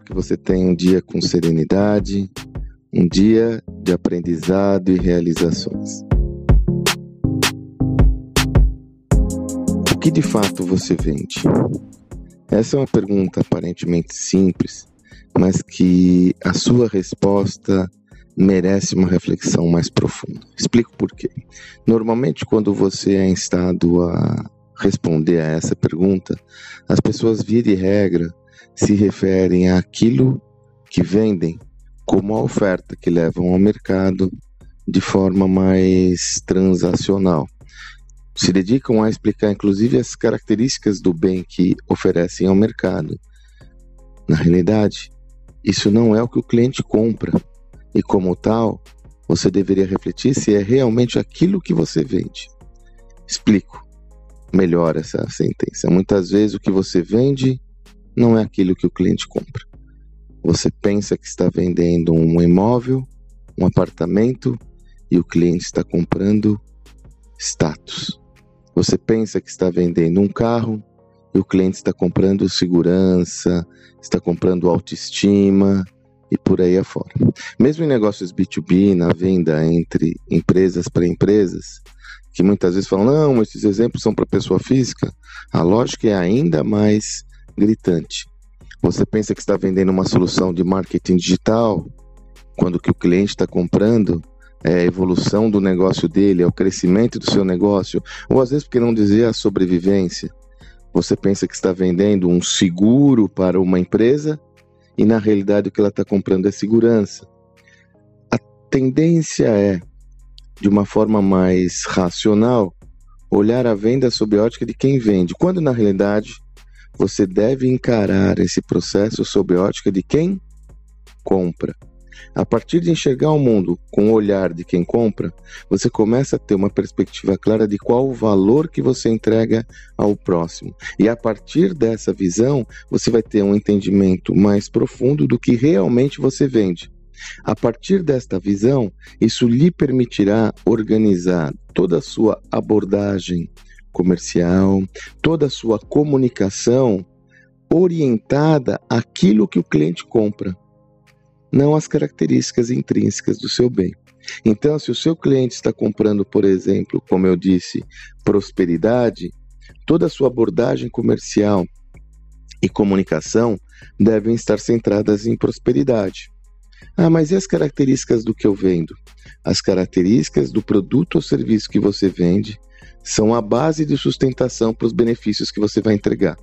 Espero que você tenha um dia com serenidade, um dia de aprendizado e realizações. O que de fato você vende? Essa é uma pergunta aparentemente simples, mas que a sua resposta merece uma reflexão mais profunda. Explico por quê. Normalmente, quando você é instado a responder a essa pergunta, as pessoas, via de regra, se referem àquilo que vendem como a oferta que levam ao mercado de forma mais transacional. Se dedicam a explicar, inclusive, as características do bem que oferecem ao mercado. Na realidade, isso não é o que o cliente compra, e como tal, você deveria refletir se é realmente aquilo que você vende. Explico melhor essa sentença. Muitas vezes o que você vende não é aquilo que o cliente compra. Você pensa que está vendendo um imóvel, um apartamento e o cliente está comprando status. Você pensa que está vendendo um carro e o cliente está comprando segurança, está comprando autoestima, e por aí afora. Mesmo em negócios B2B, na venda entre empresas para empresas, que muitas vezes falam, não, esses exemplos são para pessoa física, a lógica é ainda mais gritante. Você pensa que está vendendo uma solução de marketing digital, quando o que o cliente está comprando é a evolução do negócio dele, é o crescimento do seu negócio, ou às vezes, porque não dizer a sobrevivência. Você pensa que está vendendo um seguro para uma empresa, e na realidade o que ela está comprando é segurança. A tendência é, de uma forma mais racional, olhar a venda sob a ótica de quem vende, quando na realidade você deve encarar esse processo sob a ótica de quem compra. A partir de enxergar o mundo com o olhar de quem compra, você começa a ter uma perspectiva clara de qual o valor que você entrega ao próximo. E a partir dessa visão, você vai ter um entendimento mais profundo do que realmente você vende. A partir desta visão, isso lhe permitirá organizar toda a sua abordagem comercial, toda a sua comunicação orientada àquilo que o cliente compra não as características intrínsecas do seu bem. Então, se o seu cliente está comprando, por exemplo, como eu disse, prosperidade, toda a sua abordagem comercial e comunicação devem estar centradas em prosperidade. Ah, mas e as características do que eu vendo? As características do produto ou serviço que você vende são a base de sustentação para os benefícios que você vai entregar.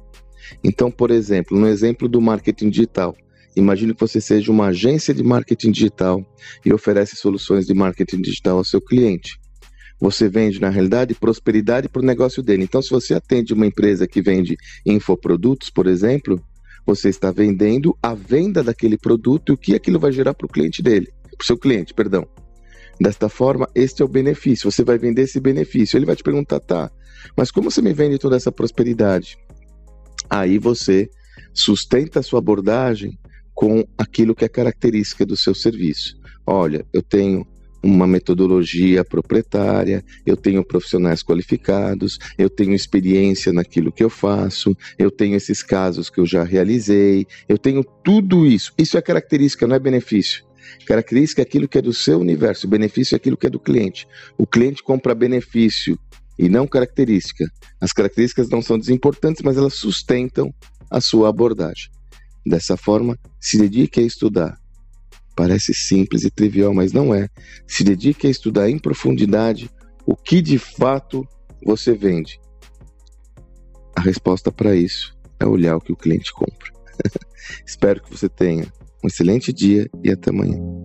Então, por exemplo, no exemplo do marketing digital, Imagine que você seja uma agência de marketing digital e oferece soluções de marketing digital ao seu cliente. Você vende, na realidade, prosperidade para o negócio dele. Então, se você atende uma empresa que vende infoprodutos, por exemplo, você está vendendo a venda daquele produto e o que aquilo vai gerar para o cliente dele, para o seu cliente, perdão. Desta forma, este é o benefício. Você vai vender esse benefício. Ele vai te perguntar, tá, mas como você me vende toda essa prosperidade? Aí você sustenta a sua abordagem com aquilo que é característica do seu serviço. Olha, eu tenho uma metodologia proprietária, eu tenho profissionais qualificados, eu tenho experiência naquilo que eu faço, eu tenho esses casos que eu já realizei, eu tenho tudo isso. Isso é característica, não é benefício. Característica é aquilo que é do seu universo, benefício é aquilo que é do cliente. O cliente compra benefício e não característica. As características não são desimportantes, mas elas sustentam a sua abordagem. Dessa forma, se dedique a estudar. Parece simples e trivial, mas não é. Se dedique a estudar em profundidade o que de fato você vende. A resposta para isso é olhar o que o cliente compra. Espero que você tenha um excelente dia e até amanhã.